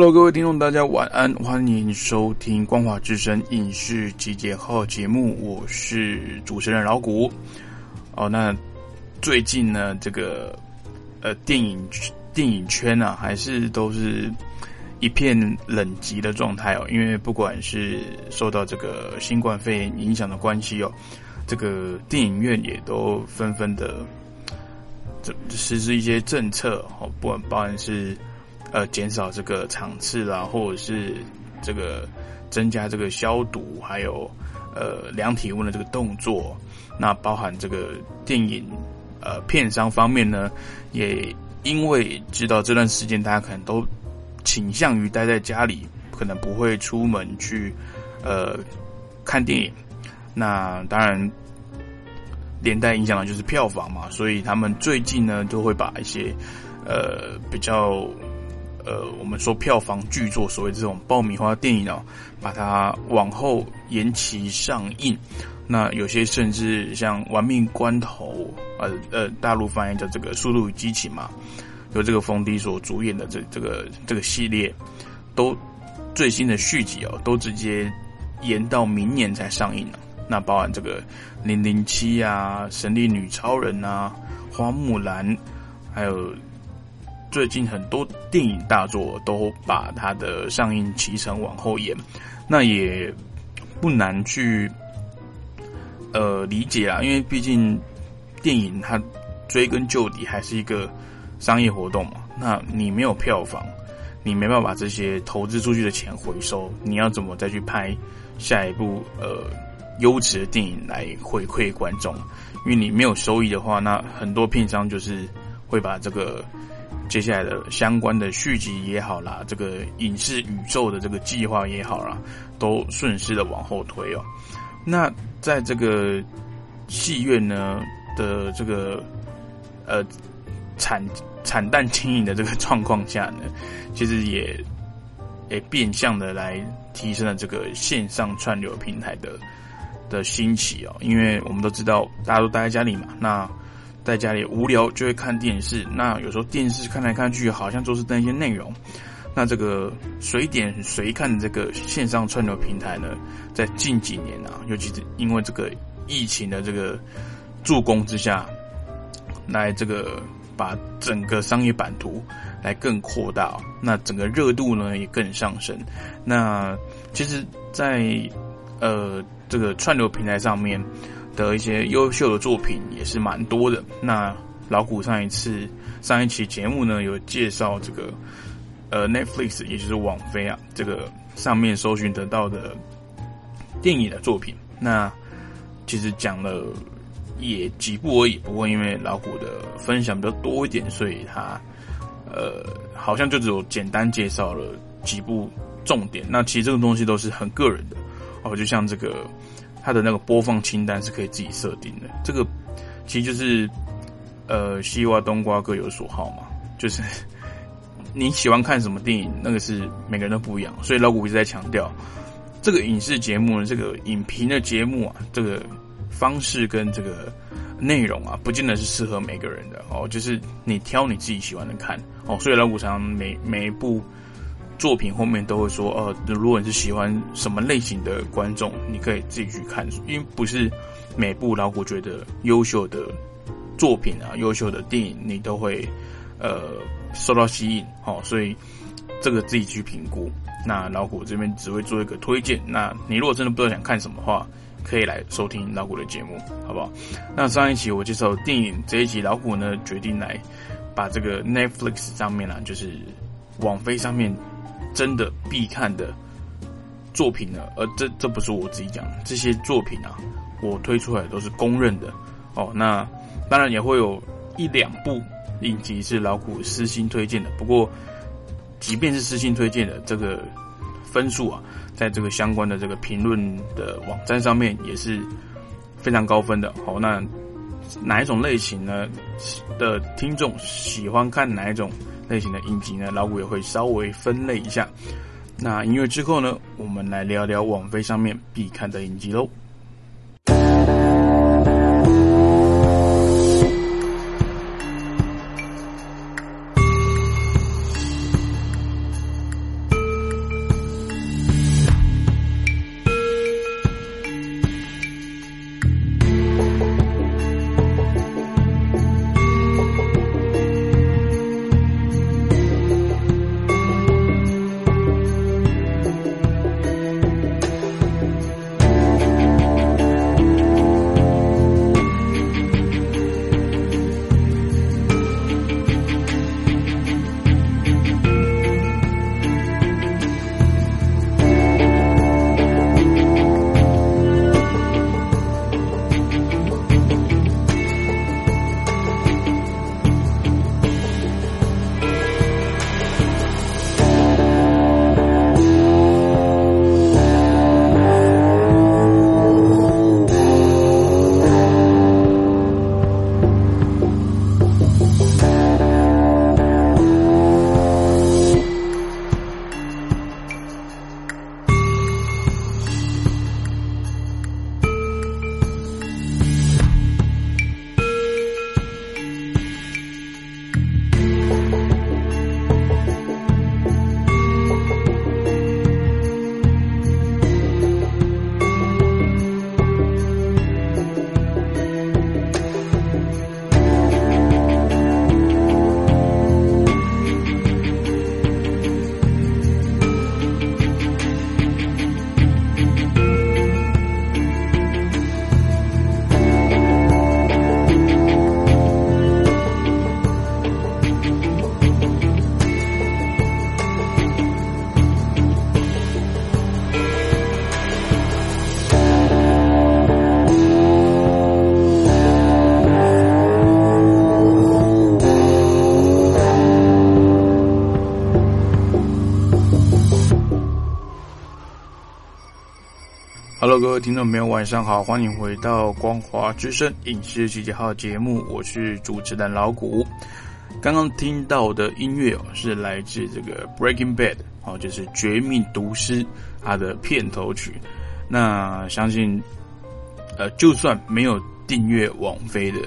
Hello，各位听众，大家晚安，欢迎收听光华之声影视集结号节目，我是主持人老谷。哦，那最近呢，这个呃电影电影圈啊，还是都是一片冷寂的状态哦，因为不管是受到这个新冠肺炎影响的关系哦，这个电影院也都纷纷的这实施一些政策哦，不管包含是。呃，减少这个场次啦，或者是这个增加这个消毒，还有呃量体温的这个动作。那包含这个电影呃片商方面呢，也因为知道这段时间大家可能都倾向于待在家里，可能不会出门去呃看电影。那当然连带影响的就是票房嘛，所以他们最近呢都会把一些呃比较。呃，我们说票房巨作，所谓这种爆米花电影哦，把它往后延期上映。那有些甚至像《玩命关头》呃呃，大陆翻译叫这个《速度与激情》嘛，由这个冯迪所主演的这这个这个系列，都最新的续集哦，都直接延到明年才上映了。那包含这个《零零七》啊，《神力女超人》啊，《花木兰》，还有。最近很多电影大作都把它的上映期程往后延，那也不难去呃理解啊，因为毕竟电影它追根究底还是一个商业活动嘛。那你没有票房，你没办法把这些投资出去的钱回收，你要怎么再去拍下一部呃优质的电影来回馈观众？因为你没有收益的话，那很多片商就是会把这个。接下来的相关的续集也好啦，这个影视宇宙的这个计划也好啦，都顺势的往后推哦。那在这个戏院呢的这个呃惨惨淡经营的这个状况下呢，其实也也变相的来提升了这个线上串流平台的的兴起哦。因为我们都知道，大家都待在家里嘛，那。在家里无聊就会看电视，那有时候电视看来看去好像都是那些内容。那这个随点随看的这个线上串流平台呢，在近几年啊，尤其是因为这个疫情的这个助攻之下，来这个把整个商业版图来更扩大，那整个热度呢也更上升。那其实，在呃这个串流平台上面。的一些优秀的作品也是蛮多的。那老谷上一次上一期节目呢，有介绍这个呃 Netflix，也就是网飞啊，这个上面搜寻得到的电影的作品。那其实讲了也几部而已，不过因为老谷的分享比较多一点，所以他呃好像就只有简单介绍了几部重点。那其实这个东西都是很个人的哦，就像这个。它的那个播放清单是可以自己设定的，这个其实就是呃西瓜冬瓜各有所好嘛，就是 你喜欢看什么电影，那个是每个人都不一样，所以老古一直在强调，这个影视节目呢，这个影评的节目啊，这个方式跟这个内容啊，不见得是适合每个人的。哦，就是你挑你自己喜欢的看。哦，所以老古常每每一部。作品后面都会说，呃，如果你是喜欢什么类型的观众，你可以自己去看，因为不是每部老虎觉得优秀的作品啊，优秀的电影你都会呃受到吸引，好，所以这个自己去评估。那老虎这边只会做一个推荐，那你如果真的不知道想看什么话，可以来收听老虎的节目，好不好？那上一期我介绍电影，这一集老虎呢决定来把这个 Netflix 上面啊，就是网飞上面。真的必看的作品呢？而这这不是我自己讲，这些作品啊，我推出来都是公认的哦。那当然也会有一两部影集是老古私心推荐的，不过即便是私心推荐的，这个分数啊，在这个相关的这个评论的网站上面也是非常高分的。好，那哪一种类型呢的听众喜欢看哪一种？类型的影集呢，老谷也会稍微分类一下。那音乐之后呢，我们来聊聊网飞上面必看的影集喽。各位听众朋友，晚上好，欢迎回到光华之声影视集结号节目，我是主持人老谷。刚刚听到的音乐哦，是来自这个《Breaking Bad》哦，就是《绝命毒师》它的片头曲。那相信，呃，就算没有订阅网飞的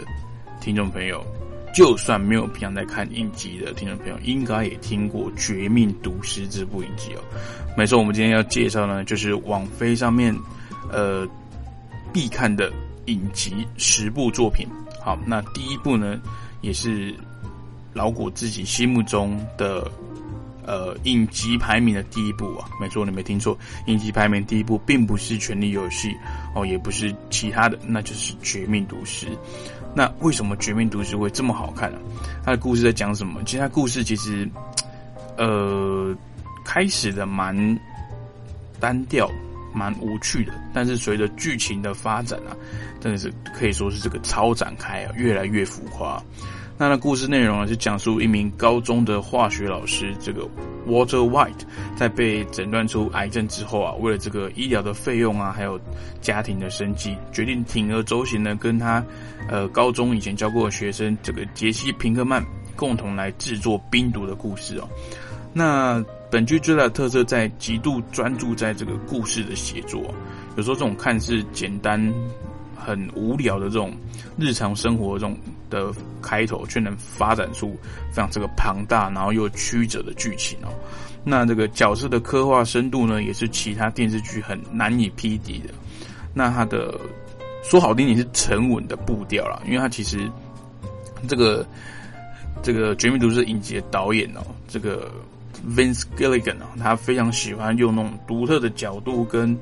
听众朋友，就算没有平常在看影集的听众朋友，应该也听过《绝命毒师》这部影集哦。没错，我们今天要介绍呢，就是网飞上面。呃，必看的影集十部作品。好，那第一部呢，也是老谷自己心目中的呃影集排名的第一部啊。没错，你没听错，影集排名第一部并不是《权力游戏》哦，也不是其他的，那就是《绝命毒师》。那为什么《绝命毒师》会这么好看呢？它的故事在讲什么？其实它故事其实呃开始的蛮单调。蛮无趣的，但是随着剧情的发展啊，真的是可以说是这个超展开啊，越来越浮夸。那那故事内容呢，是讲述一名高中的化学老师，这个 Water White，在被诊断出癌症之后啊，为了这个医疗的费用啊，还有家庭的生计，决定铤而走险呢，跟他呃高中以前教过的学生这个杰西·平克曼共同来制作冰毒的故事哦。那本剧最大的特色在极度专注在这个故事的写作，有时候这种看似简单、很无聊的这种日常生活中的开头，却能发展出非常这个庞大然后又曲折的剧情哦。那这个角色的刻画深度呢，也是其他电视剧很难以匹敌的。那它的说好听点是沉稳的步调啦，因为它其实这个这个《绝命毒师》影集的导演哦，这个。Vince Gilligan 啊，他非常喜欢用那种独特的角度跟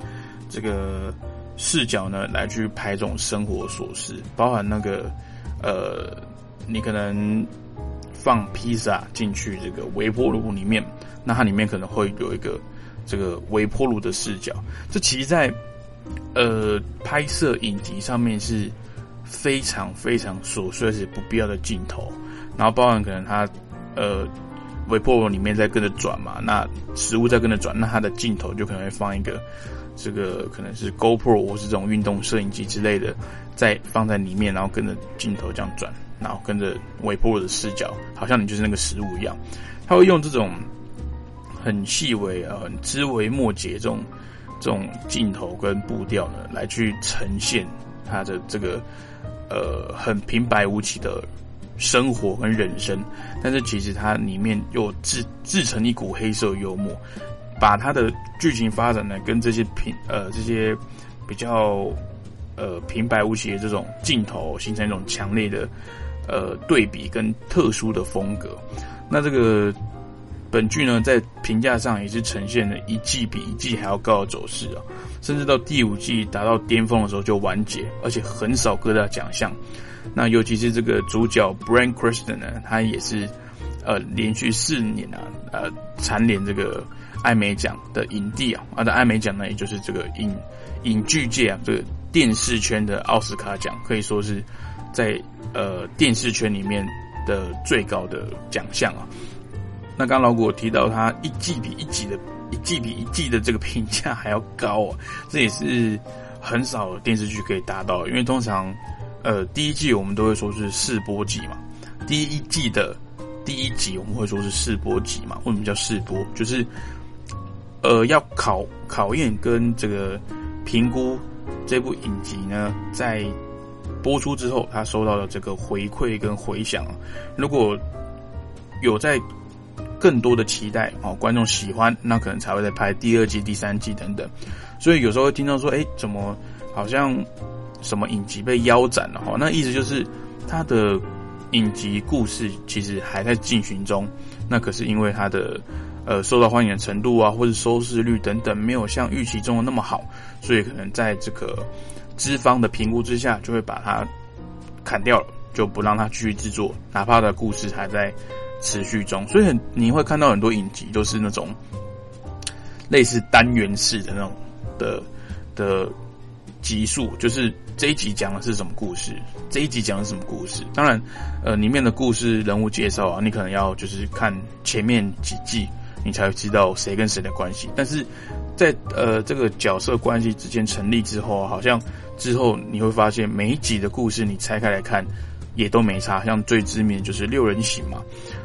这个视角呢，来去拍这种生活琐事，包含那个呃，你可能放披萨进去这个微波炉里面，那它里面可能会有一个这个微波炉的视角，这其实在呃拍摄影集上面是非常非常琐碎而且不必要的镜头，然后包含可能他呃。微波炉里面在跟着转嘛，那食物在跟着转，那它的镜头就可能会放一个，这个可能是 GoPro 或是这种运动摄影机之类的，在放在里面，然后跟着镜头这样转，然后跟着微波炉的视角，好像你就是那个食物一样。他会用这种很细微啊、很枝微末节这种这种镜头跟步调呢，来去呈现他的这个呃很平白无奇的。生活跟人生，但是其实它里面又自自成一股黑色幽默，把它的剧情发展呢跟这些平呃这些比较呃平白无奇的这种镜头形成一种强烈的呃对比跟特殊的风格。那这个本剧呢在评价上也是呈现了一季比一季还要高的走势啊，甚至到第五季达到巅峰的时候就完结，而且很少各大奖项。那尤其是这个主角 Brian Cranston 呢，他也是呃连续四年啊呃蝉联这个艾美奖的影帝啊，啊的艾美奖呢，也就是这个影影剧界啊这个电视圈的奥斯卡奖，可以说是在呃电视圈里面的最高的奖项啊。那刚老谷提到他一季比一季的一季比一季的这个评价还要高啊，这也是很少电视剧可以达到，因为通常。呃，第一季我们都会说是试播集嘛，第一季的第一集我们会说是试播集嘛。为什么叫试播？就是呃，要考考验跟这个评估这部影集呢，在播出之后，他收到的这个回馈跟回响，如果有在更多的期待哦，观众喜欢，那可能才会再拍第二季、第三季等等。所以有时候会听到说，哎，怎么好像？什么影集被腰斩了哈？那意思就是他的影集故事其实还在进行中。那可是因为他的呃受到欢迎的程度啊，或者收视率等等，没有像预期中的那么好，所以可能在这个资方的评估之下，就会把它砍掉了，就不让他继续制作，哪怕的故事还在持续中。所以很你会看到很多影集都是那种类似单元式的那种的的集数，就是。这一集讲的是什么故事？这一集讲的是什么故事？当然，呃，里面的故事人物介绍啊，你可能要就是看前面几季你才会知道谁跟谁的关系。但是在呃这个角色关系之间成立之后，好像之后你会发现每一集的故事你拆开来看也都没差。像最知名就是六人行嘛，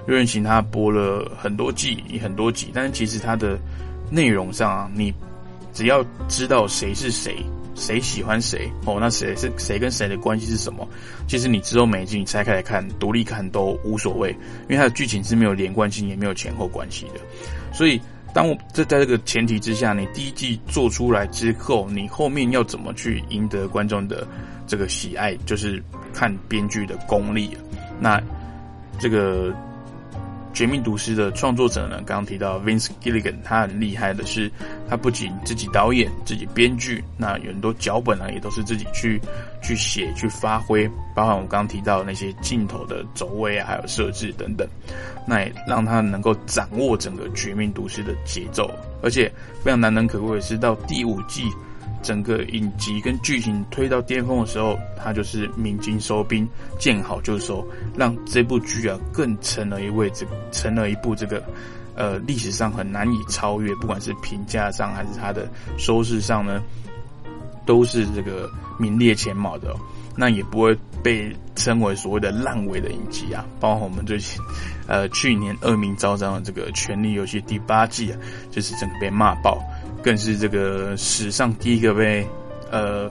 六人行它播了很多季很多集，但是其实它的内容上啊，你只要知道谁是谁。谁喜欢谁哦？那谁是谁跟谁的关系是什么？其实你之后每一集你拆开来看，独立看都无所谓，因为它的剧情是没有连贯性，也没有前后关系的。所以，当我这在这个前提之下，你第一季做出来之后，你后面要怎么去赢得观众的这个喜爱，就是看编剧的功力。那这个。《绝命毒师》的创作者呢，刚刚提到 Vince Gilligan，他很厉害的是，他不仅自己导演、自己编剧，那有很多脚本呢，也都是自己去去写、去发挥，包含我刚刚提到那些镜头的走位啊，还有设置等等，那也让他能够掌握整个《绝命毒师》的节奏，而且非常难能可贵的是，到第五季。整个影集跟剧情推到巅峰的时候，他就是鸣金收兵，见好就收，让这部剧啊更成了一位这成了一部这个呃历史上很难以超越，不管是评价上还是它的收视上呢，都是这个名列前茅的。那也不会被称为所谓的烂尾的影集啊，包括我们最近呃去年恶名昭彰的这个《权力游戏》第八季啊，就是整个被骂爆。更是这个史上第一个被呃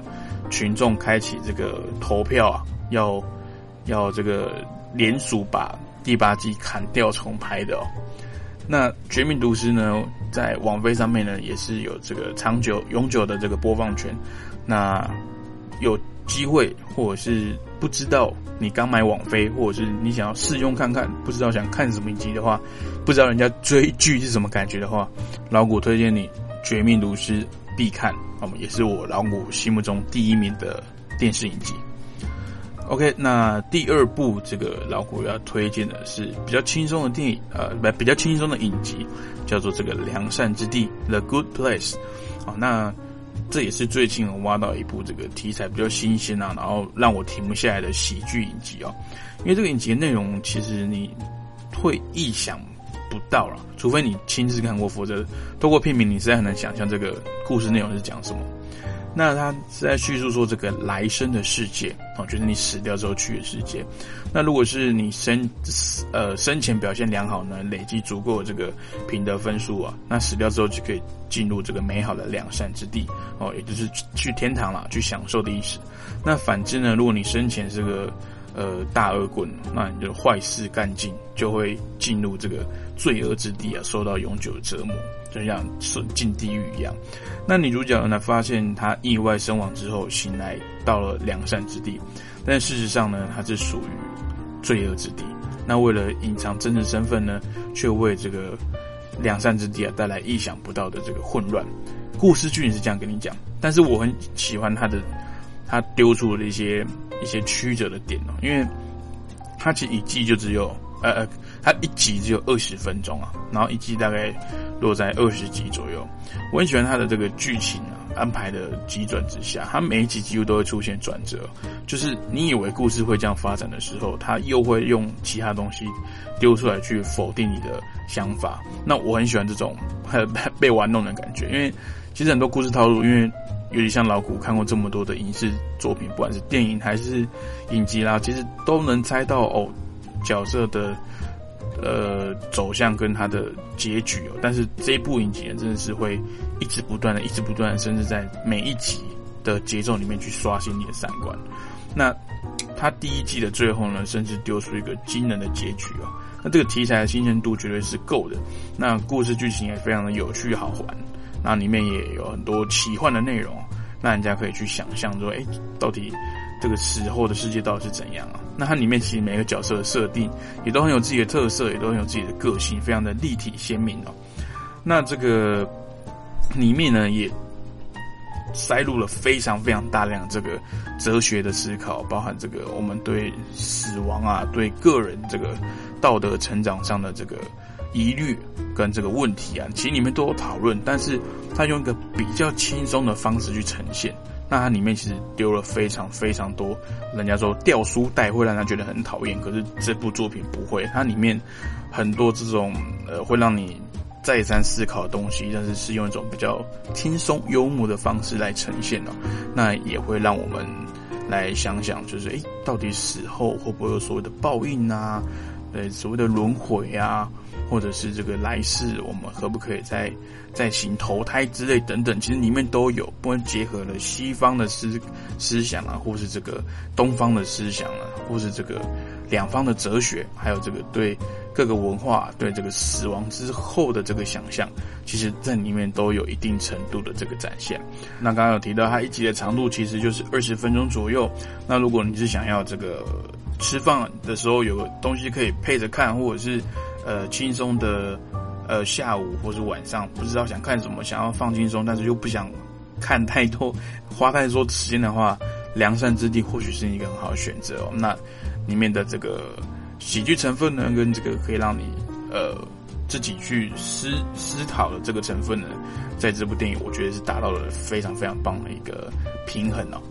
群众开启这个投票啊，要要这个联署把第八季砍掉重拍的哦。那《绝命毒师》呢，在网飞上面呢也是有这个长久永久的这个播放权。那有机会或者是不知道你刚买网飞，或者是你想要试用看看，不知道想看什么集的话，不知道人家追剧是什么感觉的话，老谷推荐你。《绝命毒师》必看，那么也是我老谷心目中第一名的电视影集。OK，那第二部这个老谷要推荐的是比较轻松的电影，呃，不比较轻松的影集，叫做这个《良善之地》（The Good Place）。好，那这也是最近我挖到一部这个题材比较新鲜啊，然后让我停不下来的喜剧影集哦。因为这个影集内容其实你会意想。不到了，除非你亲自看过，否则透过片名，你实在很难想象这个故事内容是讲什么。那他是在叙述说这个来生的世界啊，就是你死掉之后去的世界。那如果是你生呃生前表现良好呢，累积足够这个品德分数啊，那死掉之后就可以进入这个美好的良善之地哦，也就是去天堂了，去享受的意思。那反之呢，如果你生前是个呃大恶棍，那你就坏事干尽，就会进入这个。罪恶之地啊，受到永久的折磨，就像进地狱一样。那女主角呢，发现她意外身亡之后，醒来到了良善之地，但事实上呢，她是属于罪恶之地。那为了隐藏真实身份呢，却为这个良善之地啊带来意想不到的这个混乱。故事剧情是这样跟你讲，但是我很喜欢他的，他丢出了一些一些曲折的点哦，因为他其实一季就只有呃。它一集只有二十分钟啊，然后一集大概落在二十集左右。我很喜欢它的这个剧情啊，安排的急转直下，它每一集几乎都会出现转折，就是你以为故事会这样发展的时候，它又会用其他东西丢出来去否定你的想法。那我很喜欢这种被玩弄的感觉，因为其实很多故事套路，因为有点像老古看过这么多的影视作品，不管是电影还是影集啦，其实都能猜到哦角色的。呃，走向跟他的结局哦，但是这一部影集真的是会一直不断的、一直不断的，甚至在每一集的节奏里面去刷新你的三观。那他第一季的最后呢，甚至丢出一个惊人的结局哦。那这个题材的新鲜度绝对是够的，那故事剧情也非常的有趣好玩，那里面也有很多奇幻的内容，那人家可以去想象说，哎，到底。这个死后的世界到底是怎样啊？那它里面其实每个角色的设定也都很有自己的特色，也都很有自己的个性，非常的立体鲜明哦。那这个里面呢，也塞入了非常非常大量这个哲学的思考，包含这个我们对死亡啊、对个人这个道德成长上的这个疑虑跟这个问题啊，其实里面都有讨论，但是他用一个比较轻松的方式去呈现。那它里面其实丢了非常非常多，人家说掉书袋会让他觉得很讨厌，可是这部作品不会，它里面很多这种呃会让你再三思考的东西，但是是用一种比较轻松幽默的方式来呈现哦。那也会让我们来想想，就是诶，到底死后会不会有所谓的报应啊？对，所谓的轮回啊，或者是这个来世，我们可不可以再再行投胎之类等等？其实里面都有，不管结合了西方的思思想啊，或是这个东方的思想啊，或是这个两方的哲学，还有这个对各个文化对这个死亡之后的这个想象，其实在里面都有一定程度的这个展现。那刚刚有提到，它一集的长度其实就是二十分钟左右。那如果你是想要这个。吃饭的时候有东西可以配着看，或者是呃轻松的呃下午或者晚上不知道想看什么，想要放轻松，但是又不想看太多花太多时间的话，《梁山之地》或许是一个很好的选择哦。那里面的这个喜剧成分呢，跟这个可以让你呃自己去思思考的这个成分呢，在这部电影我觉得是达到了非常非常棒的一个平衡哦。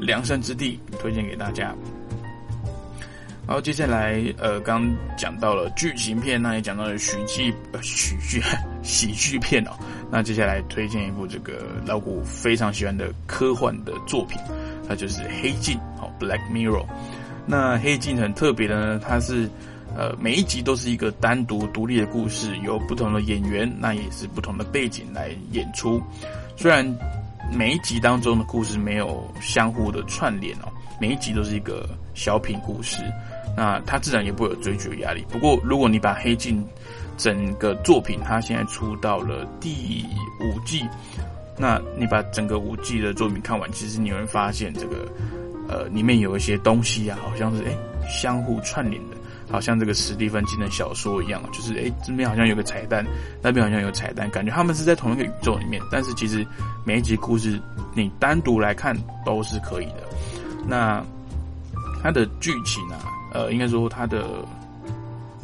《梁山之地》推荐给大家。然后接下来，呃，刚讲到了剧情片，那也讲到了喜剧，呃，喜剧喜剧片哦。那接下来推荐一部这个老古非常喜欢的科幻的作品，它就是《黑镜》哦，《Black Mirror》。那《黑镜》很特别的呢，它是呃每一集都是一个单独独立的故事，由不同的演员，那也是不同的背景来演出。虽然每一集当中的故事没有相互的串联哦，每一集都是一个小品故事。那他自然也不会有追剧的压力。不过，如果你把《黑镜》整个作品，它现在出到了第五季，那你把整个五季的作品看完，其实你会发现这个呃里面有一些东西啊，好像是哎相互串联的，好像这个史蒂芬金的小说一样，就是哎这边好像有个彩蛋，那边好像有彩蛋，感觉他们是在同一个宇宙里面。但是其实每一集故事你单独来看都是可以的。那它的剧情啊。呃，应该说它的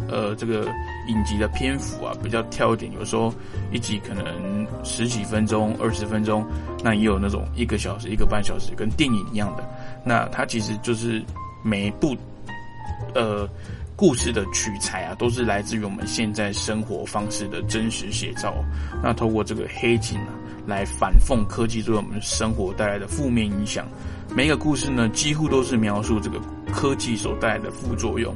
呃这个影集的篇幅啊比较挑一点，有时候一集可能十几分钟、二十分钟，那也有那种一个小时、一个半小时，跟电影一样的。那它其实就是每一部呃故事的取材啊，都是来自于我们现在生活方式的真实写照。那透过这个黑镜啊，来反讽科技对我们生活带来的负面影响。每一个故事呢，几乎都是描述这个。科技所带来的副作用，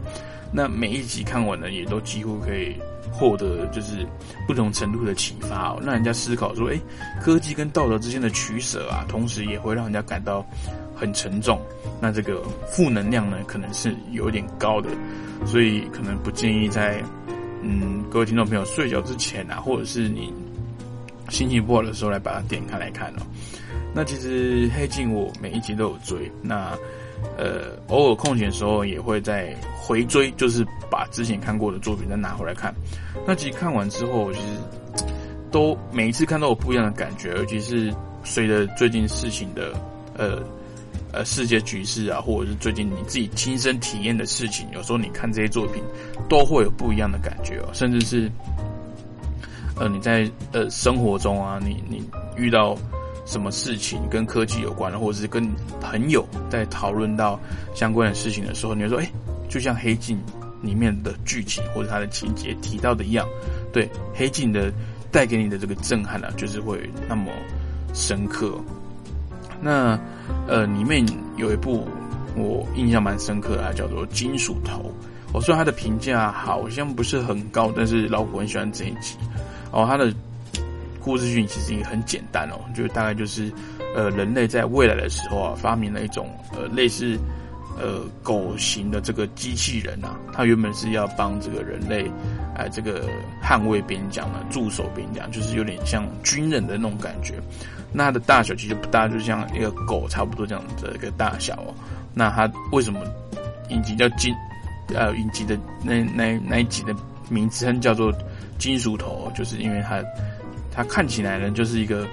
那每一集看完呢，也都几乎可以获得就是不同程度的启发哦，让人家思考说，哎，科技跟道德之间的取舍啊，同时也会让人家感到很沉重。那这个负能量呢，可能是有点高的，所以可能不建议在嗯各位听众朋友睡觉之前啊，或者是你心情不好的时候来把它点开来看哦。那其实黑镜我每一集都有追，那。呃，偶尔空闲的时候也会在回追，就是把之前看过的作品再拿回来看。那其实看完之后，其实都每一次看到有不一样的感觉，尤其是随着最近事情的呃呃世界局势啊，或者是最近你自己亲身体验的事情，有时候你看这些作品都会有不一样的感觉哦，甚至是呃你在呃生活中啊，你你遇到。什么事情跟科技有关，或者是跟朋友在讨论到相关的事情的时候，你会说：“哎，就像《黑镜》里面的剧情或者它的情节提到的一样，对《黑镜》的带给你的这个震撼呢，就是会那么深刻。”那呃，里面有一部我印象蛮深刻的，叫做《金属头》。我说它的评价好像不是很高，但是老虎很喜欢这一集哦，它的。故事性其实也很简单哦，就大概就是，呃，人类在未来的时候啊，发明了一种呃类似呃狗型的这个机器人啊，它原本是要帮这个人类哎这个捍卫边疆的，驻守边疆，就是有点像军人的那种感觉。那它的大小其实不大，就像一个狗差不多这样的一个大小哦。那它为什么引擎叫金呃引擎的那那那一集的名称叫做金属头，就是因为它。它看起来呢，就是一个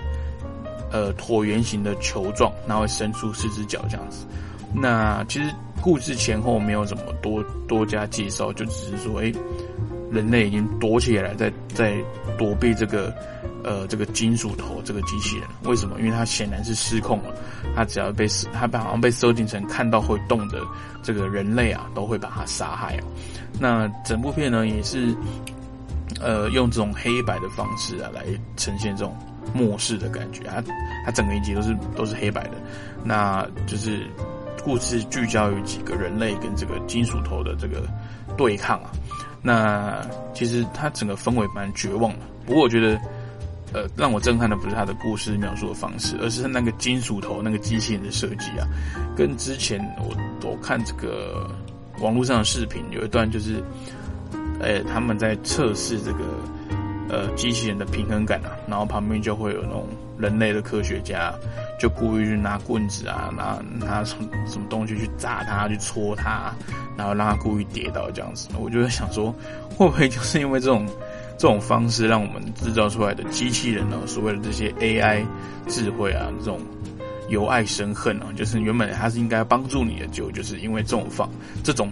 呃椭圆形的球状，然后伸出四只脚这样子。那其实故事前后没有怎么多多加介绍，就只是说，哎，人类已经躲起来，在在躲避这个呃这个金属头这个机器人。为什么？因为它显然是失控了。它只要被它好像被设定成看到会动的这个人类啊，都会把它杀害啊。那整部片呢，也是。呃，用这种黑白的方式啊，来呈现这种末世的感觉。它它整个一集都是都是黑白的，那就是故事聚焦于几个人类跟这个金属头的这个对抗啊。那其实它整个氛围蛮绝望的。不过我觉得，呃，让我震撼的不是它的故事描述的方式，而是它那个金属头那个机器人的设计啊，跟之前我我看这个网络上的视频有一段就是。呃，他们在测试这个呃机器人的平衡感啊，然后旁边就会有那种人类的科学家，就故意去拿棍子啊，拿拿什么什么东西去砸它，去戳它，然后让它故意跌倒这样子。我就在想说，会不会就是因为这种这种方式，让我们制造出来的机器人呢，所谓的这些 AI 智慧啊，这种由爱生恨啊，就是原本它是应该帮助你的，就就是因为这种方这种。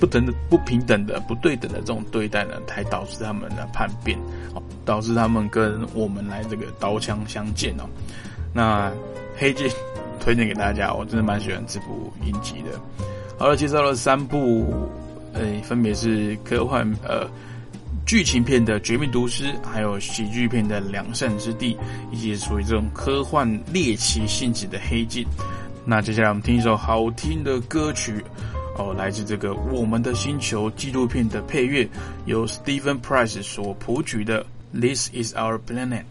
不等的、不平等的、不对等的这种对待呢，才导致他们的叛变，导致他们跟我们来这个刀枪相见哦。那黑镜推荐给大家，我真的蛮喜欢这部影集的。好了，介绍了三部，呃，分别是科幻呃剧情片的《绝命毒师》，还有喜剧片的《良善之地》，以及属于这种科幻猎奇性质的《黑镜》。那接下来我们听一首好听的歌曲。哦，来自这个《我们的星球》纪录片的配乐，由 Stephen Price 所谱曲的《This Is Our Planet》。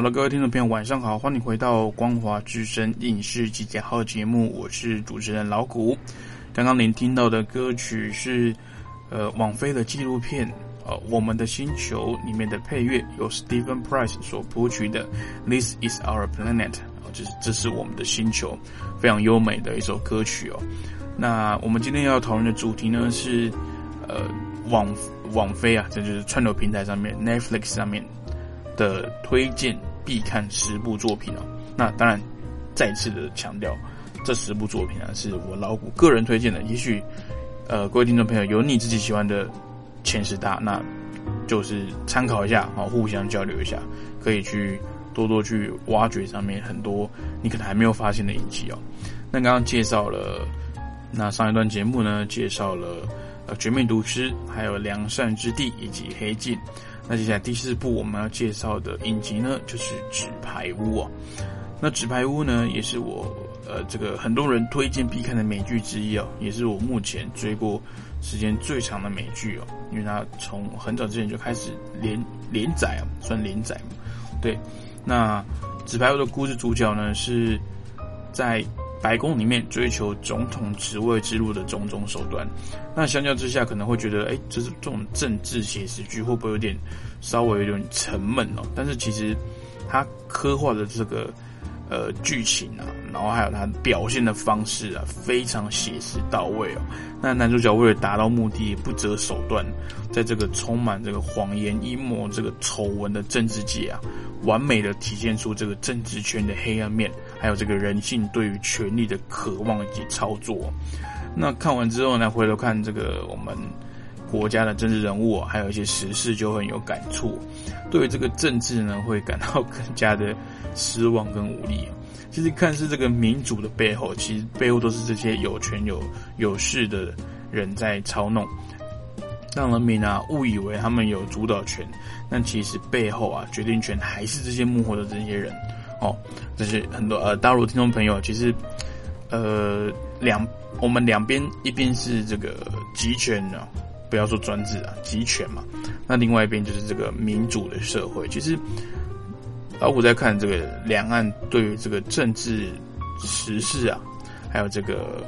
好了，各位听众朋友，晚上好，欢迎回到《光华之声》影视集结号节目，我是主持人老谷。刚刚您听到的歌曲是呃网飞的纪录片呃《我们的星球》里面的配乐，由 Stephen Price 所谱曲的《This Is Our Planet》啊，这是这是我们的星球，非常优美的一首歌曲哦。那我们今天要讨论的主题呢是呃网网飞啊，这就是串流平台上面 Netflix 上面。的推荐必看十部作品哦，那当然再次的强调，这十部作品啊是我老谷个人推荐的。也许呃各位听众朋友有你自己喜欢的前十大，那就是参考一下啊，互相交流一下，可以去多多去挖掘上面很多你可能还没有发现的影集哦。那刚刚介绍了，那上一段节目呢介绍了呃《绝命毒师》，还有《良善之地》以及《黑镜》。那接下来第四部我们要介绍的影集呢，就是《纸牌屋》哦。那《纸牌屋》呢，也是我呃这个很多人推荐必看的美剧之一哦，也是我目前追过时间最长的美剧哦，因为它从很早之前就开始连连载啊，算连载嘛。对，那《纸牌屋》的故事主角呢，是在白宫里面追求总统职位之路的种种手段。那相较之下，可能会觉得，哎，这是这种政治写实剧，会不会有点稍微有点沉闷哦？但是其实，它刻画的这个呃剧情啊，然后还有它表现的方式啊，非常写实到位哦。那男主角为了达到目的，不择手段，在这个充满这个谎言、阴谋、这个丑闻的政治界啊，完美的体现出这个政治圈的黑暗面，还有这个人性对于权力的渴望以及操作。那看完之后呢，回头看这个我们国家的政治人物，还有一些时事，就很有感触。对于这个政治呢，会感到更加的失望跟无力。其实看似这个民主的背后，其实背后都是这些有权有有势的人在操弄，让人民啊误以为他们有主导权，但其实背后啊决定权还是这些幕后的这些人。哦，这些很多呃大陆听众朋友，其实呃两。我们两边一边是这个集权呢，不要说专制啊，集权嘛。那另外一边就是这个民主的社会。其实老虎在看这个两岸对于这个政治时事啊，还有这个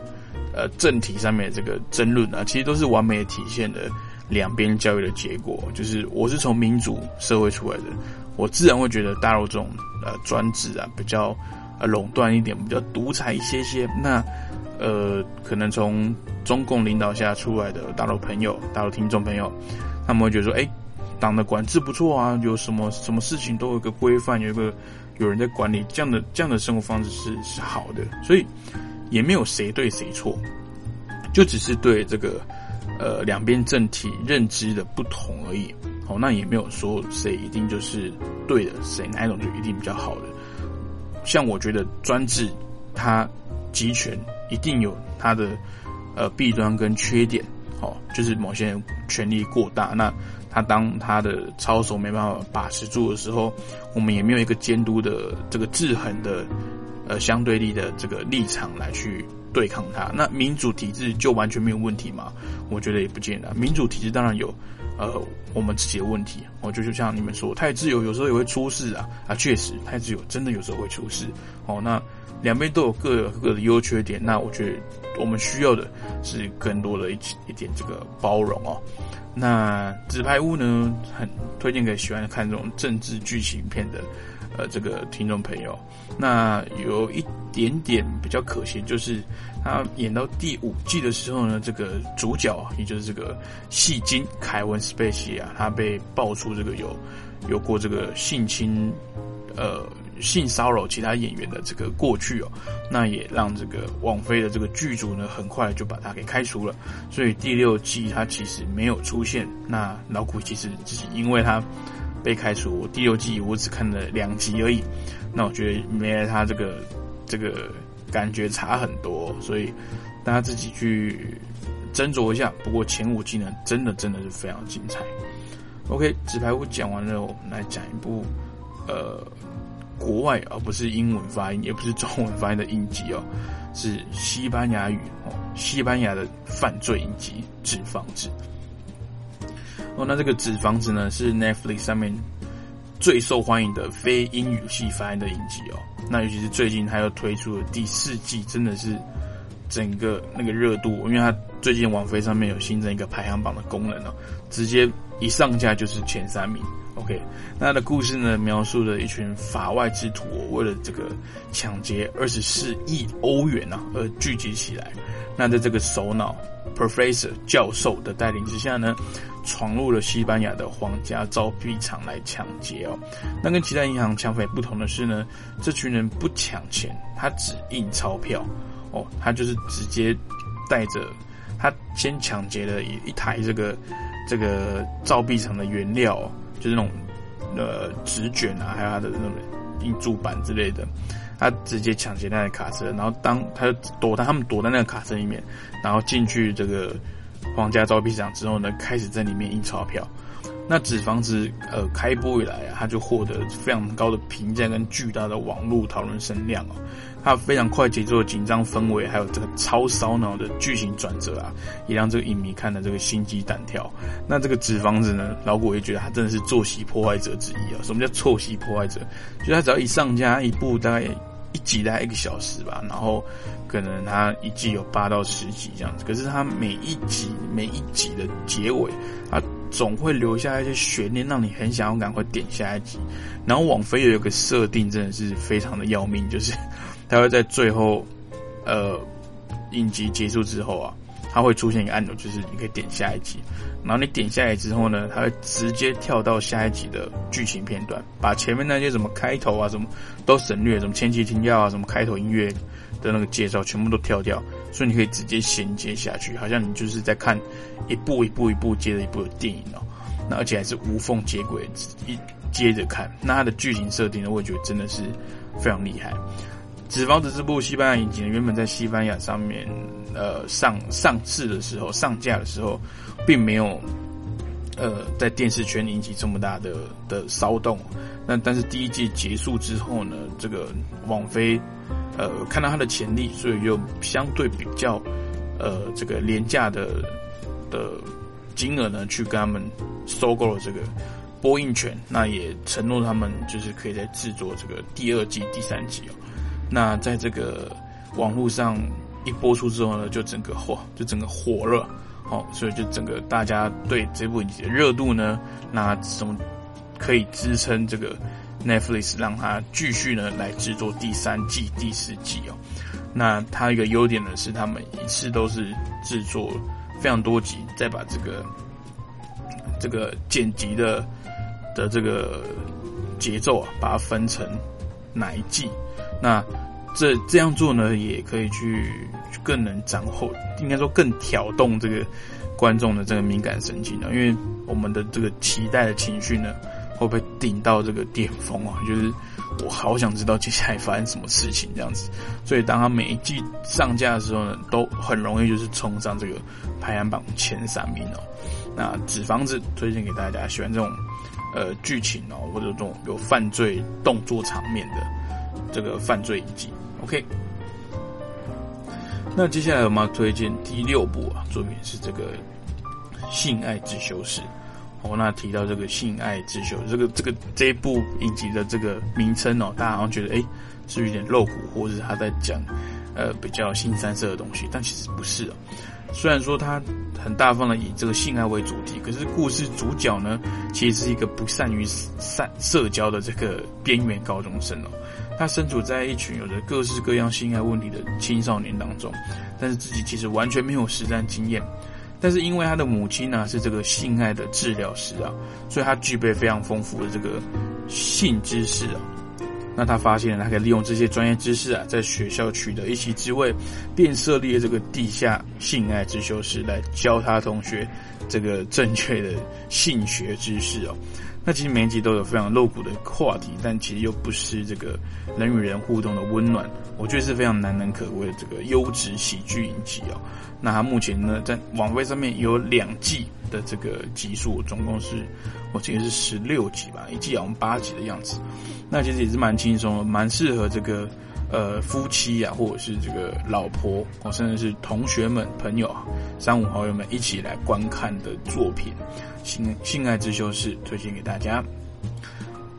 呃政体上面这个争论啊，其实都是完美体现的两边教育的结果。就是我是从民主社会出来的，我自然会觉得大陆这种呃专制啊，比较呃垄断一点，比较独裁一些些。那呃，可能从中共领导下出来的大陆朋友、大陆听众朋友，他们会觉得说：“哎，党的管制不错啊，有什么什么事情都有个规范，有一个有人在管理，这样的这样的生活方式是是好的。”所以也没有谁对谁错，就只是对这个呃两边政体认知的不同而已。哦，那也没有说谁一定就是对的，谁哪一种就一定比较好的。像我觉得专制，它集权。一定有它的呃弊端跟缺点，哦，就是某些人权力过大，那他当他的操守没办法把持住的时候，我们也没有一个监督的这个制衡的呃相对立的这个立场来去对抗他。那民主体制就完全没有问题吗？我觉得也不见得。民主体制当然有呃我们自己的问题，我就就像你们说，太自由有时候也会出事啊啊，确实太自由真的有时候会出事哦。那两边都有各有各的优缺点，那我觉得我们需要的是更多的一一点这个包容哦。那纸牌屋呢，很推荐给喜欢看这种政治剧情片的呃这个听众朋友。那有一点点比较可惜，就是他演到第五季的时候呢，这个主角也就是这个戏精凯文斯贝西啊，他被爆出这个有有过这个性侵呃。性骚扰其他演员的这个过去哦，那也让这个网飞的这个剧组呢，很快就把他给开除了。所以第六季他其实没有出现。那老苦其实自己因为他被开除，第六季我只看了两集而已。那我觉得没来他这个这个感觉差很多，所以大家自己去斟酌一下。不过前五季呢，真的真的是非常精彩。OK，纸牌屋讲完了，我们来讲一部呃。国外而不是英文发音，也不是中文发音的音集哦，是西班牙语哦，西班牙的犯罪音集《纸房子》哦。那这个《纸房子》呢，是 Netflix 上面最受欢迎的非英语系发音的影集哦。那尤其是最近他又推出了第四季，真的是整个那个热度，因为他最近网飞上面有新增一个排行榜的功能哦，直接一上架就是前三名。OK，那的故事呢，描述了一群法外之徒为了这个抢劫二十四亿欧元啊而聚集起来。那在这个首脑 Professor 教授的带领之下呢，闯入了西班牙的皇家造币厂来抢劫哦。那跟其他银行抢匪不同的是呢，这群人不抢钱，他只印钞票哦。他就是直接带着他先抢劫了一一台这个这个造币厂的原料，就是那种呃纸卷啊，还有他的那种印铸板之类的。他直接抢劫那台卡车，然后当他躲在他们躲在那个卡车里面，然后进去这个皇家造币厂之后呢，开始在里面印钞票。那纸房子呃开播以来啊，它就获得非常高的评价跟巨大的网络讨论声量哦。它非常快节奏的紧张氛围，还有这个超烧脑的剧情转折啊，也让这个影迷看的这个心惊胆跳。那这个纸房子呢，老古也觉得他真的是坐席破坏者之一啊。什么叫坐席破坏者？就他只要一上架一部，大概一集大概一个小时吧，然后可能他一季有八到十集这样子。可是他每一集每一集的结尾，他总会留下一些悬念，让你很想要赶快点下一集。然后网飞有一个设定，真的是非常的要命，就是。它会在最后，呃，影集结束之后啊，它会出现一个按钮，就是你可以点下一集。然后你点下来之后呢，它会直接跳到下一集的剧情片段，把前面那些什么开头啊什么都省略，什么前期听调啊，什么开头音乐的那个介绍全部都跳掉，所以你可以直接衔接下去，好像你就是在看一部一部一部接着一部的电影哦。那而且还是无缝接轨，一接着看。那它的剧情设定呢，我觉得真的是非常厉害。《纸房子》这部西班牙影集，原本在西班牙上面，呃，上上市的时候，上架的时候，并没有，呃，在电视圈引起这么大的的骚动。那但是第一季结束之后呢，这个网飞，呃，看到它的潜力，所以又相对比较，呃，这个廉价的的金额呢，去跟他们收购了这个播映权。那也承诺他们就是可以在制作这个第二季、第三季哦。那在这个网络上一播出之后呢，就整个火，就整个火热，好，所以就整个大家对这部影集的热度呢，那什么可以支撑这个 Netflix 让它继续呢来制作第三季、第四季哦？那它一个优点呢是，他们一次都是制作非常多集，再把这个这个剪辑的的这个节奏啊，把它分成哪一季，那。这这样做呢，也可以去更能掌握，应该说更挑动这个观众的这个敏感神经啊，因为我们的这个期待的情绪呢，会不会顶到这个巅峰啊？就是我好想知道接下来发生什么事情这样子，所以当他每一季上架的时候呢，都很容易就是冲上这个排行榜前三名哦。那纸房子推荐给大家，喜欢这种呃剧情哦，或者这种有犯罪动作场面的这个犯罪影集。OK，那接下来我们要推荐第六部啊作品是这个《性爱之修士》。哦，那提到这个《性爱之修》这个这个这一部影集的这个名称哦，大家好像觉得哎是有点露骨，或者是他在讲呃比较新三色的东西，但其实不是啊。虽然说他很大方的以这个性爱为主题，可是故事主角呢其实是一个不善于善社交的这个边缘高中生哦。他身处在一群有着各式各样性爱问题的青少年当中，但是自己其实完全没有实战经验。但是因为他的母亲呢是这个性爱的治疗师啊，所以他具备非常丰富的这个性知识啊。那他发现他可以利用这些专业知识啊，在学校取得一席之位，便设立了这个地下性爱之修室来教他同学这个正确的性学知识哦。那其实每一集都有非常露骨的话题，但其实又不失这个人与人互动的温暖，我觉得是非常难能可贵的这个优质喜剧影集哦。那它目前呢，在网飞上面有两季的这个集数，总共是我记得是十六集吧，一季好像八集的样子。那其实也是蛮轻松，蛮适合这个呃夫妻啊，或者是这个老婆，或甚至是同学们、朋友、三五好友们一起来观看的作品。性性爱之修士推荐给大家。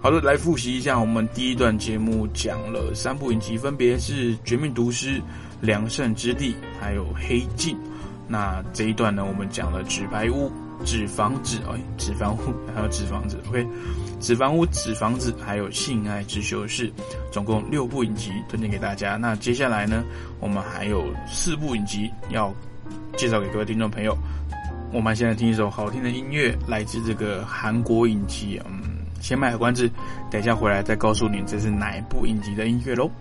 好的，来复习一下，我们第一段节目讲了三部影集，分别是《绝命毒师》、《良善之地》还有《黑镜》。那这一段呢，我们讲了《纸牌屋》、《纸房子》哎，《纸房屋》还有《纸房子》，OK，《纸房屋》、《纸房子》还有《性爱之修士》，总共六部影集推荐给大家。那接下来呢，我们还有四部影集要介绍给各位听众朋友。我们现在听一首好听的音乐，来自这个韩国影集，嗯，先卖个关子，等一下回来再告诉你这是哪一部影集的音乐喽。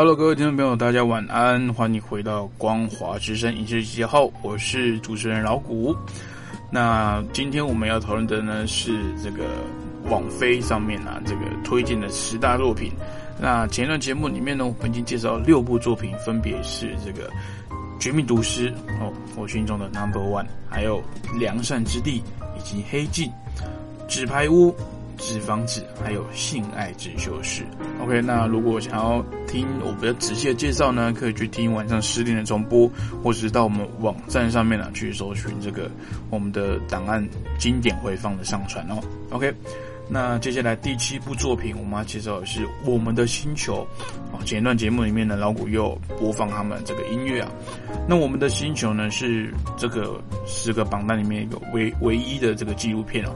Hello，各位听众朋友，大家晚安，欢迎回到光华之声影视节号，我是主持人老谷。那今天我们要讨论的呢是这个网飞上面啊这个推荐的十大作品。那前一段节目里面呢，我们已经介绍六部作品，分别是这个《绝命毒师》哦，我心中的 Number One，还有《良善之地》以及《黑镜》《纸牌屋》。纸房子，还有性爱之修士。OK，那如果想要听我比较仔细的介绍呢，可以去听晚上十点的重播，或者是到我们网站上面呢去搜寻这个我们的档案经典回放的上传哦。OK，那接下来第七部作品我们要介绍的是《我们的星球》啊。前一段节目里面呢，老谷又播放他们这个音乐啊。那《我们的星球》呢是这个十个榜单里面一个唯唯一的这个纪录片哦。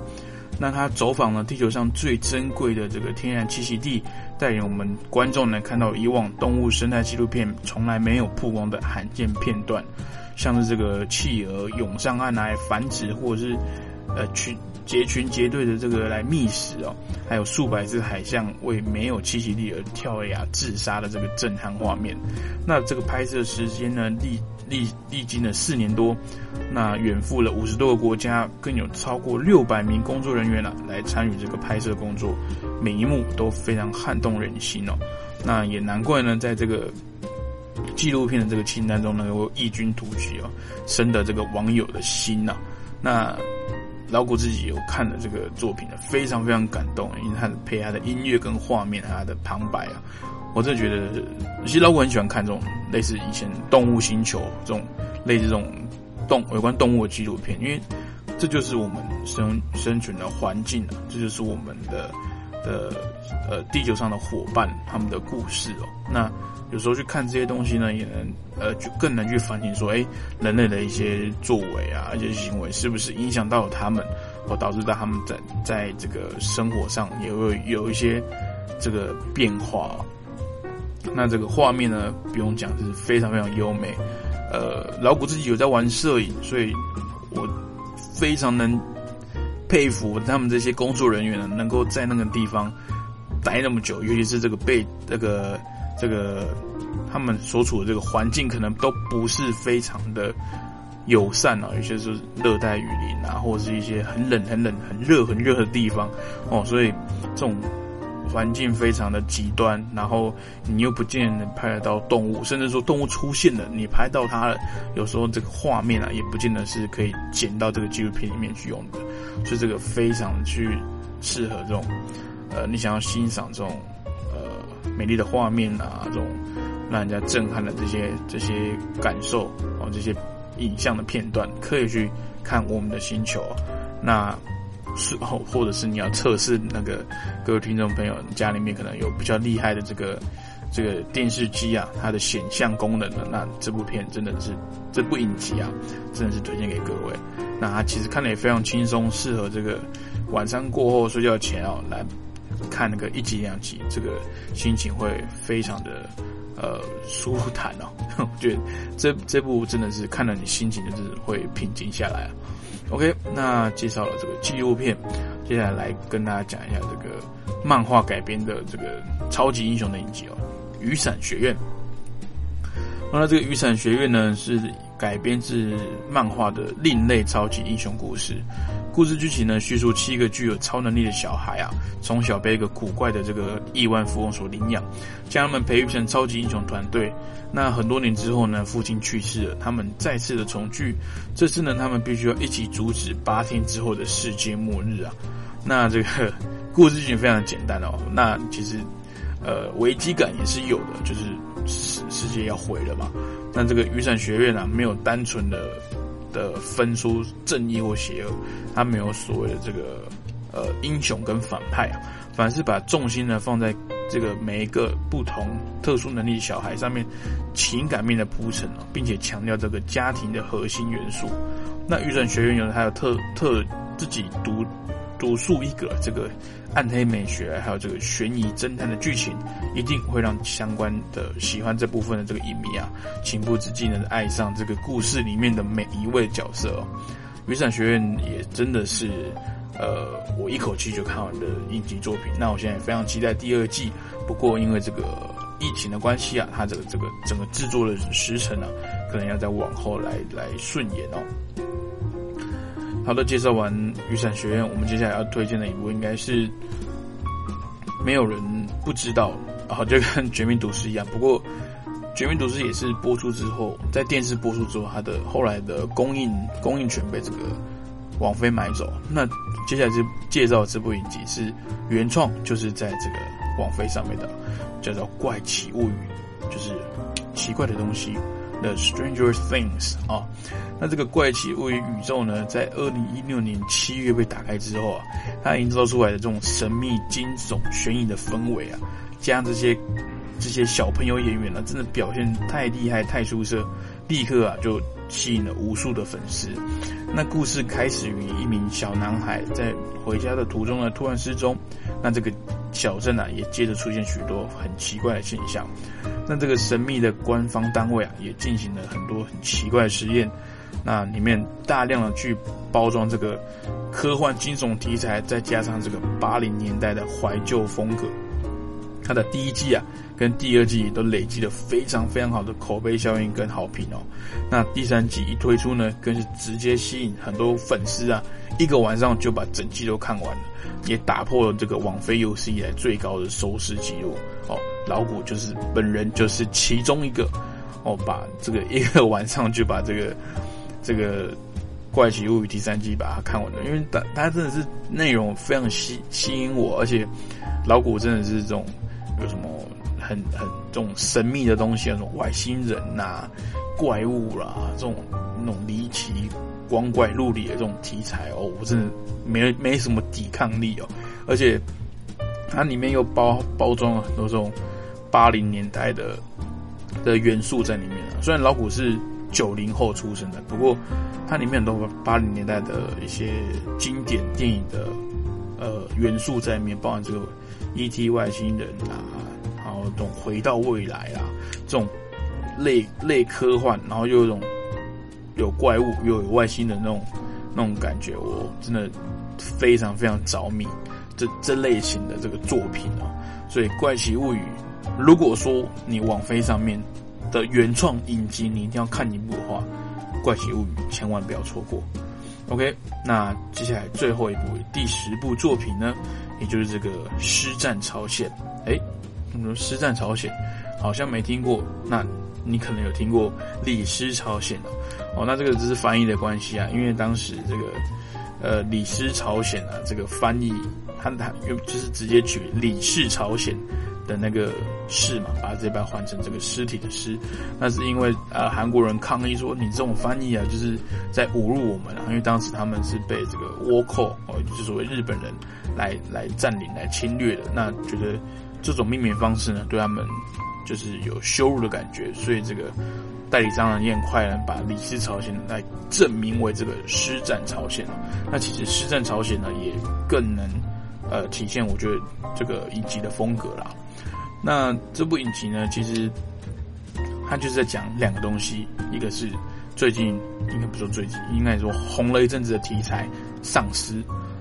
那他走访了地球上最珍贵的这个天然栖息地，带领我们观众呢看到以往动物生态纪录片从来没有曝光的罕见片段，像是这个企鹅涌上岸来繁殖，或者是呃群结群结队的这个来觅食哦，还有数百只海象为没有栖息地而跳崖自杀的这个震撼画面。那这个拍摄时间呢历历历经了四年多，那远赴了五十多个国家，更有超过六百名工作人员啊来参与这个拍摄工作，每一幕都非常撼动人心哦。那也难怪呢，在这个纪录片的这个清单中能够异军突起哦，深得这个网友的心呐。那老谷自己有看了这个作品的，非常非常感动，因为他的配他的音乐跟画面，他的旁白啊。我真的觉得，其实老古很喜欢看这种类似以前《动物星球》这种类似这种动有关动物的纪录片，因为这就是我们生生存的环境啊，这就是我们的的呃地球上的伙伴他们的故事哦。那有时候去看这些东西呢，也能呃就更能去反省说，哎，人类的一些作为啊，一些行为是不是影响到了他们，或导致到他们在在这个生活上也会有一些这个变化。那这个画面呢，不用讲，是非常非常优美。呃，老谷自己有在玩摄影，所以我非常能佩服他们这些工作人员呢，能够在那个地方待那么久，尤其是这个被这个这个他们所处的这个环境，可能都不是非常的友善啊，有些是热带雨林啊，或者是一些很冷、很冷、很热、很热的地方哦，所以这种。环境非常的极端，然后你又不见得拍得到动物，甚至说动物出现了，你拍到它了，有时候这个画面啊，也不见得是可以剪到这个纪录片里面去用的，所以这个非常去适合这种，呃，你想要欣赏这种呃美丽的画面啊，这种让人家震撼的这些这些感受哦，这些影像的片段，可以去看我们的星球，那。是或或者是你要测试那个各位听众朋友家里面可能有比较厉害的这个这个电视机啊，它的显像功能的，那这部片真的是这部影集啊，真的是推荐给各位。那它其实看的也非常轻松，适合这个晚上过后睡觉前哦来看那个一集两集，这个心情会非常的呃舒坦哦。我觉得这这部真的是看了你心情就是会平静下来。OK，那介绍了这个纪录片，接下来来跟大家讲一下这个漫画改编的这个超级英雄的影集哦，《雨伞学院》。那这个《雨伞学院》呢是改编自漫画的另类超级英雄故事。故事剧情呢，叙述七个具有超能力的小孩啊，从小被一个古怪的这个亿万富翁所领养，将他们培育成超级英雄团队。那很多年之后呢，父亲去世了，他们再次的重聚。这次呢，他们必须要一起阻止八天之后的世界末日啊。那这个故事剧情非常简单哦。那其实，呃，危机感也是有的，就是世世界要毁了嘛。那这个雨伞学院啊，没有单纯的。的分出正义或邪恶，他没有所谓的这个呃英雄跟反派啊，反而是把重心呢放在这个每一个不同特殊能力小孩上面情感面的铺陈啊，并且强调这个家庭的核心元素。那雨伞学院有还有特特自己独。独树一格，这个暗黑美学，还有这个悬疑侦探的剧情，一定会让相关的喜欢这部分的这个影迷啊，情不自禁的爱上这个故事里面的每一位角色哦。雨伞学院也真的是，呃，我一口气就看完的影集作品。那我现在非常期待第二季，不过因为这个疫情的关系啊，它这个这个整个制作的时程呢，可能要再往后来来顺延哦。好的，介绍完雨伞学院，我们接下来要推荐的一部应该是没有人不知道啊，就跟《绝命毒师》一样。不过，《绝命毒师》也是播出之后，在电视播出之后，它的后来的供应供应权被这个网飞买走。那接下来就介绍这部影集是原创，就是在这个网飞上面的，叫做《怪奇物语》，就是奇怪的东西。The Stranger Things 啊，那这个怪奇物语宇宙呢，在二零一六年七月被打开之后啊，它营造出来的这种神秘、惊悚、悬疑的氛围啊，加上这些这些小朋友演员呢，真的表现太厉害、太出色，立刻啊就吸引了无数的粉丝。那故事开始于一名小男孩在回家的途中呢，突然失踪。那这个小镇啊，也接着出现许多很奇怪的现象。那这个神秘的官方单位啊，也进行了很多很奇怪的实验。那里面大量的去包装这个科幻惊悚题材，再加上这个八零年代的怀旧风格。它的第一季啊，跟第二季都累积了非常非常好的口碑效应跟好评哦。那第三季一推出呢，更是直接吸引很多粉丝啊，一个晚上就把整季都看完了，也打破了这个网飞有史以来最高的收视记录哦。老谷就是本人，就是其中一个哦，把这个一个晚上就把这个这个《怪奇物语》第三季把它看完了，因为它它真的是内容非常吸吸引我，而且老谷真的是这种有什么很很这种神秘的东西，那种外星人呐、怪物啦，这种那种离奇光怪陆离的这种题材哦，我真的没没什么抵抗力哦，而且它里面又包包装了很多这种。八零年代的的元素在里面啊，虽然老虎是九零后出生的，不过它里面很多八零年代的一些经典电影的呃元素在里面，包含这个 E.T. 外星人啊，然后这种回到未来啊，这种类类科幻，然后又有种有怪物又有外星的那种那种感觉，我真的非常非常着迷这这类型的这个作品哦，所以怪奇物语。如果说你网飞上面的原创影集你一定要看一部的话，《怪奇物语》千万不要错过。OK，那接下来最后一部第十部作品呢，也就是这个《师战朝鲜》。哎，我们说《师战朝鲜》好像没听过，那你可能有听过《李师朝鲜》哦。哦，那这个只是翻译的关系啊，因为当时这个呃《李师朝鲜》啊，这个翻译他他又就是直接取《李氏朝鲜》。的那个尸嘛，把这把换成这个尸体的尸，那是因为呃韩国人抗议说你这种翻译啊，就是在侮辱我们啊，因为当时他们是被这个倭寇哦，就是所谓日本人来来占领来侵略的，那觉得这种命名方式呢，对他们就是有羞辱的感觉，所以这个代理商呢也很快呢把李氏朝鲜来证明为这个师战朝鲜那其实师战朝鲜呢也更能呃体现我觉得这个影集的风格啦。那这部影集呢，其实它就是在讲两个东西，一个是最近应该不说最近，应该说红了一阵子的题材《丧尸》，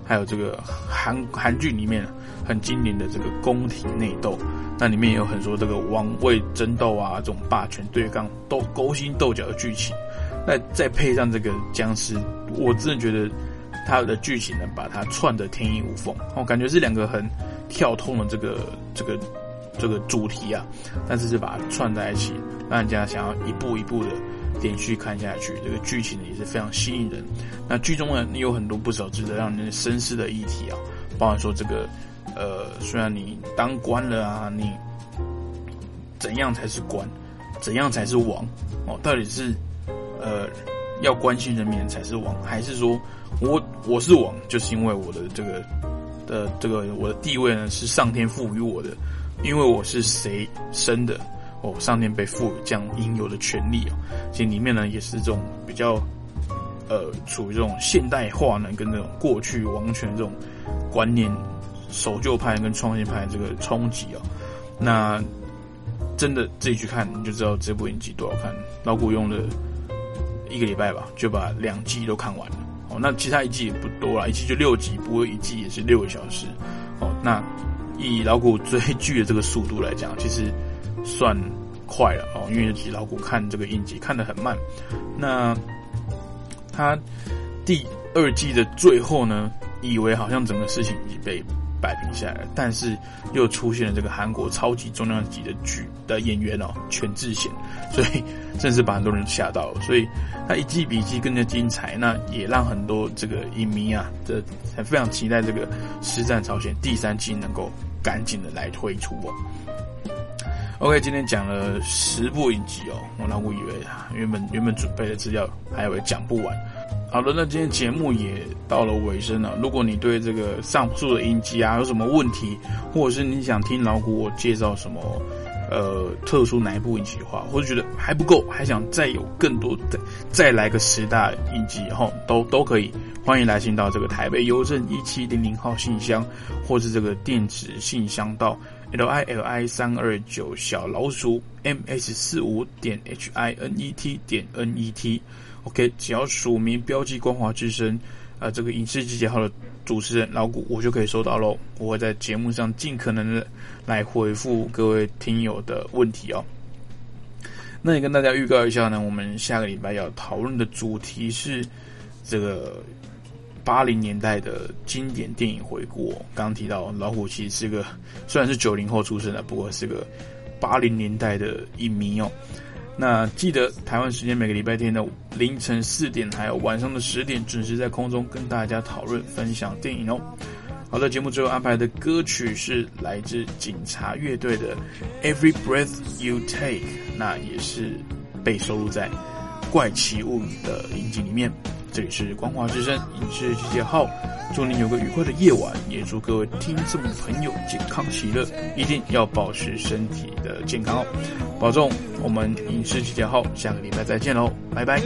还有这个韩韩剧里面很经典的这个宫廷内斗，那里面有很多这个王位争斗啊，这种霸权对抗、斗勾心斗角的剧情。那再配上这个僵尸，我真的觉得它的剧情呢，把它串的天衣无缝，我感觉是两个很跳通的这个这个。这个主题啊，但是是把它串在一起，让人家想要一步一步的连续看下去。这个剧情呢也是非常吸引人。那剧中呢，你有很多不少值得让人深思的议题啊，包含说这个，呃，虽然你当官了啊，你怎样才是官，怎样才是王？哦，到底是呃要关心人民才是王，还是说我我是王，就是因为我的这个的这个我的地位呢是上天赋予我的？因为我是谁生的，哦，上天被赋予这样应有的权利哦。其实里面呢也是这种比较，呃，处于这种现代化呢跟这种过去王权这种观念，守旧派跟创新派这个冲击哦。那真的自己去看，你就知道这部影集多好看。老古用的一个礼拜吧，就把两季都看完了。哦，那其他一季也不多了，一季就六集，不过一季也是六个小时。哦，那。以老古追剧的这个速度来讲，其实算快了哦，因为其实老古看这个影集看得很慢。那他第二季的最后呢，以为好像整个事情已经被摆平下来，但是又出现了这个韩国超级重量级的剧的演员哦，全智贤，所以真是把很多人吓到了。所以他一季比一季更加精彩，那也让很多这个影迷啊，这非常期待这个《实战朝鲜》第三季能够。赶紧的来推出哦。OK，今天讲了十部影集哦，我那我以为原本原本准备的资料还以为讲不完。好的，那今天节目也到了尾声了。如果你对这个上述的影集啊有什么问题，或者是你想听老古我介绍什么呃特殊哪一部影集的话，或者觉得还不够，还想再有更多的再来个十大影集，哈都都可以，欢迎来信到这个台北邮政一七零零号信箱，或是这个电子信箱到 l i l i 三二九小老鼠 m s 四五点 h i n e t 点 n e t。OK，只要署名标记光华之声，啊，这个影视集结号的主持人老谷，我就可以收到喽。我会在节目上尽可能的来回复各位听友的问题哦。那也跟大家预告一下呢，我们下个礼拜要讨论的主题是这个八零年代的经典电影回顾。刚刚提到老虎其实是个虽然是九零后出生的，不过是个八零年代的影迷哦。那记得台湾时间每个礼拜天的凌晨四点，还有晚上的十点，准时在空中跟大家讨论分享电影哦。好的，节目最后安排的歌曲是来自警察乐队的《Every Breath You Take》，那也是被收录在《怪奇物语》的影集里面。这里是光华之声影视集结号，祝你有个愉快的夜晚，也祝各位听众朋友健康喜乐，一定要保持身体的健康哦，保重。我们影视集结号，下个礼拜再见喽，拜拜。